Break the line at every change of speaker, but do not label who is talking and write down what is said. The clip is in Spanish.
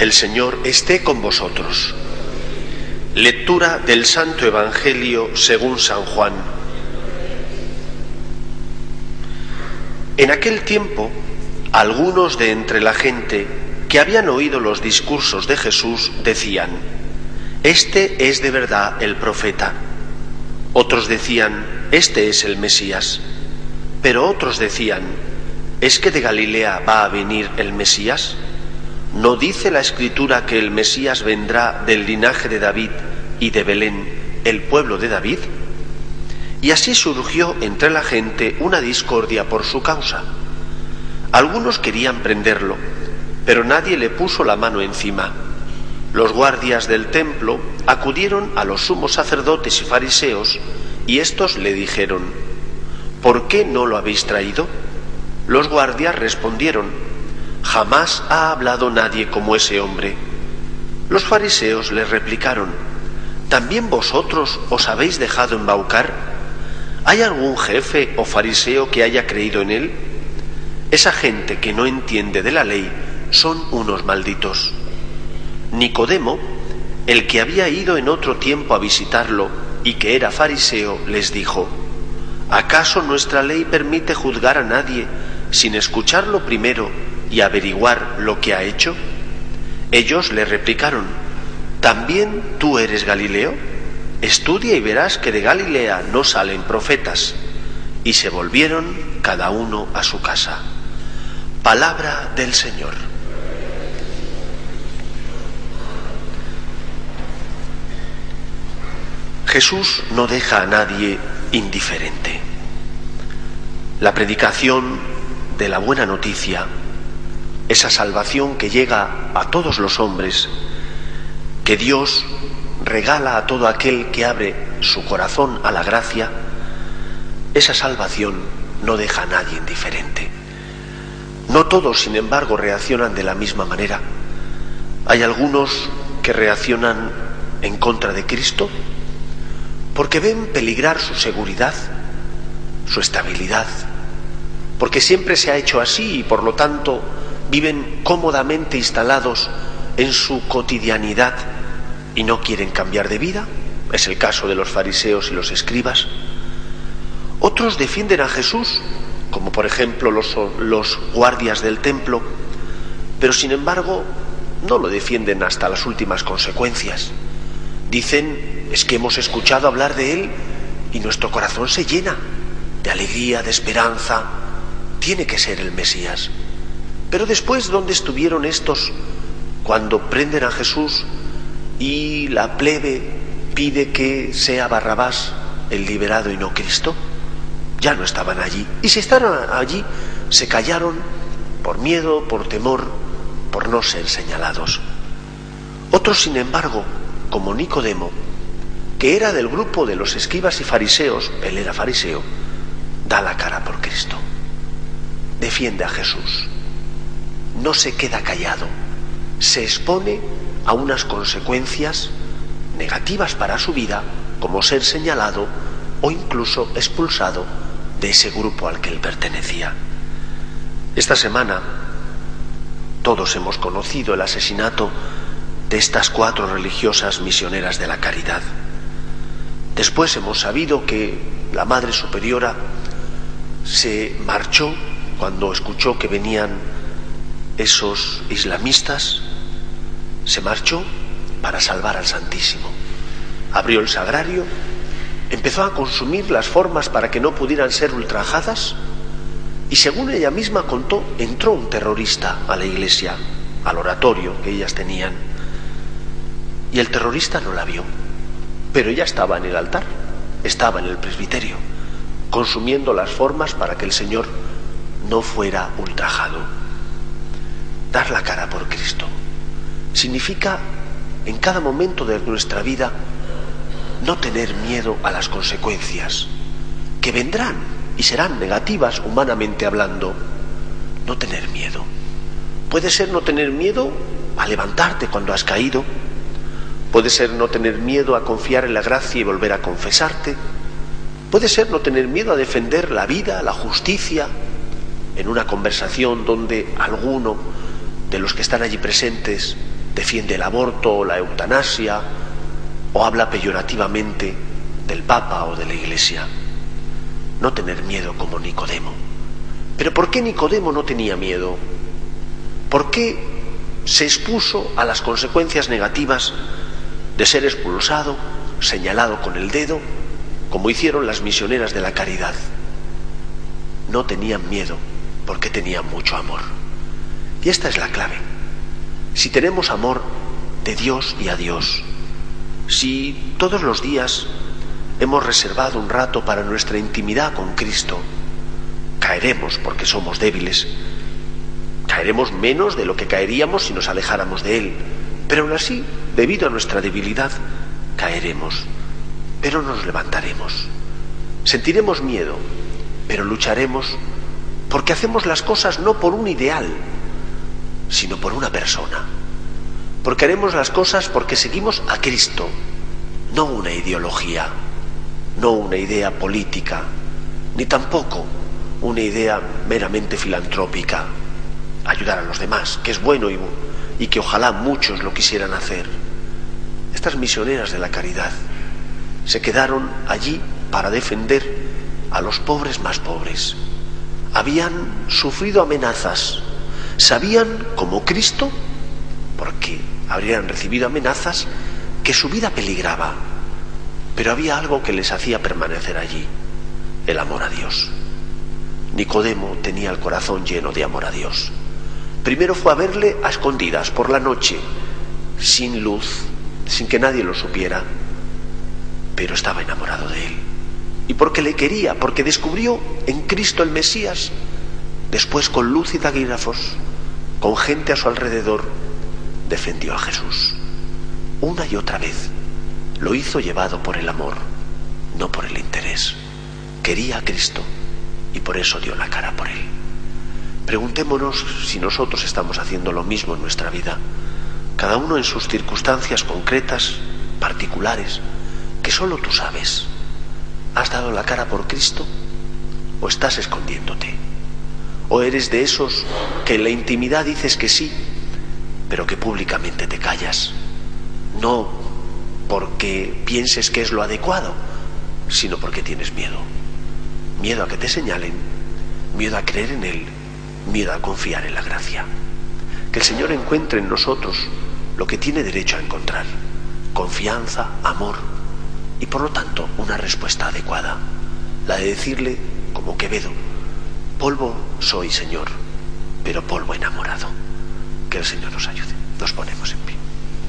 El Señor esté con vosotros. Lectura del Santo Evangelio según San Juan. En aquel tiempo, algunos de entre la gente que habían oído los discursos de Jesús decían, Este es de verdad el profeta. Otros decían, Este es el Mesías. Pero otros decían, ¿es que de Galilea va a venir el Mesías? ¿No dice la Escritura que el Mesías vendrá del linaje de David y de Belén, el pueblo de David? Y así surgió entre la gente una discordia por su causa. Algunos querían prenderlo, pero nadie le puso la mano encima. Los guardias del templo acudieron a los sumos sacerdotes y fariseos y éstos le dijeron, ¿por qué no lo habéis traído? Los guardias respondieron, jamás ha hablado nadie como ese hombre. Los fariseos le replicaron, ¿también vosotros os habéis dejado embaucar? ¿Hay algún jefe o fariseo que haya creído en él? Esa gente que no entiende de la ley son unos malditos. Nicodemo, el que había ido en otro tiempo a visitarlo y que era fariseo, les dijo, ¿acaso nuestra ley permite juzgar a nadie sin escucharlo primero y averiguar lo que ha hecho? Ellos le replicaron, ¿también tú eres Galileo? Estudia y verás que de Galilea no salen profetas. Y se volvieron cada uno a su casa. Palabra del Señor. Jesús no deja a nadie indiferente. La predicación de la buena noticia, esa salvación que llega a todos los hombres, que Dios regala a todo aquel que abre su corazón a la gracia, esa salvación no deja a nadie indiferente. No todos, sin embargo, reaccionan de la misma manera. Hay algunos que reaccionan en contra de Cristo porque ven peligrar su seguridad, su estabilidad, porque siempre se ha hecho así y por lo tanto viven cómodamente instalados en su cotidianidad y no quieren cambiar de vida. Es el caso de los fariseos y los escribas. Otros defienden a Jesús, como por ejemplo los, los guardias del templo, pero sin embargo no lo defienden hasta las últimas consecuencias. Dicen, es que hemos escuchado hablar de Él y nuestro corazón se llena de alegría, de esperanza. Tiene que ser el Mesías. Pero después, ¿dónde estuvieron estos cuando prenden a Jesús y la plebe pide que sea Barrabás el liberado y no Cristo? Ya no estaban allí. Y si estaban allí, se callaron por miedo, por temor, por no ser señalados. Otros, sin embargo, como Nicodemo, que era del grupo de los escribas y fariseos, él era fariseo, da la cara por Cristo, defiende a Jesús, no se queda callado, se expone a unas consecuencias negativas para su vida, como ser señalado o incluso expulsado de ese grupo al que él pertenecía. Esta semana todos hemos conocido el asesinato de estas cuatro religiosas misioneras de la caridad. Después hemos sabido que la Madre Superiora se marchó cuando escuchó que venían esos islamistas, se marchó para salvar al Santísimo. Abrió el sagrario, empezó a consumir las formas para que no pudieran ser ultrajadas y según ella misma contó, entró un terrorista a la iglesia, al oratorio que ellas tenían, y el terrorista no la vio, pero ella estaba en el altar, estaba en el presbiterio, consumiendo las formas para que el Señor no fuera ultrajado. Dar la cara por Cristo significa en cada momento de nuestra vida no tener miedo a las consecuencias, que vendrán y serán negativas humanamente hablando. No tener miedo. Puede ser no tener miedo a levantarte cuando has caído. Puede ser no tener miedo a confiar en la gracia y volver a confesarte. Puede ser no tener miedo a defender la vida, la justicia, en una conversación donde alguno de los que están allí presentes defiende el aborto o la eutanasia o habla peyorativamente del Papa o de la Iglesia. No tener miedo como Nicodemo. Pero ¿por qué Nicodemo no tenía miedo? ¿Por qué se expuso a las consecuencias negativas de ser expulsado, señalado con el dedo, como hicieron las misioneras de la caridad? No tenían miedo porque tenían mucho amor. Y esta es la clave. Si tenemos amor de Dios y a Dios, si todos los días hemos reservado un rato para nuestra intimidad con Cristo, caeremos porque somos débiles. Caeremos menos de lo que caeríamos si nos alejáramos de Él. Pero aún así, debido a nuestra debilidad, caeremos. Pero nos levantaremos. Sentiremos miedo, pero lucharemos porque hacemos las cosas no por un ideal, sino por una persona. Porque haremos las cosas porque seguimos a Cristo, no una ideología, no una idea política, ni tampoco una idea meramente filantrópica, ayudar a los demás, que es bueno y, que ojalá muchos lo quisieran hacer. Estas misioneras de la caridad se quedaron allí para defender a los pobres más pobres. Habían sufrido amenazas, sabían como Cristo, porque habrían recibido amenazas, que su vida peligraba, pero había algo que les hacía permanecer allí, el amor a Dios. Nicodemo tenía el corazón lleno de amor a Dios. Primero fue a verle a escondidas por la noche, sin luz, sin que nadie lo supiera, pero estaba enamorado de él. Y porque le quería, porque descubrió en Cristo el Mesías, después con luz y taquígrafos, con gente a su alrededor, defendió a Jesús. Una y otra vez lo hizo llevado por el amor, no por el interés. Quería a Cristo y por eso dio la cara por él. Preguntémonos si nosotros estamos haciendo lo mismo en nuestra vida, cada uno en sus circunstancias concretas, particulares, que solo tú sabes. ¿Has dado la cara por Cristo o estás escondiéndote? ¿O eres de esos que en la intimidad dices que sí, pero que públicamente te callas? No porque pienses que es lo adecuado, sino porque tienes miedo. Miedo a que te señalen, miedo a creer en Él, miedo a confiar en la gracia. Que el Señor encuentre en nosotros lo que tiene derecho a encontrar, confianza, amor y por lo tanto una respuesta adecuada, la de decirle, como Quevedo, Polvo soy, Señor, pero polvo enamorado. Que el Señor nos ayude. Nos ponemos en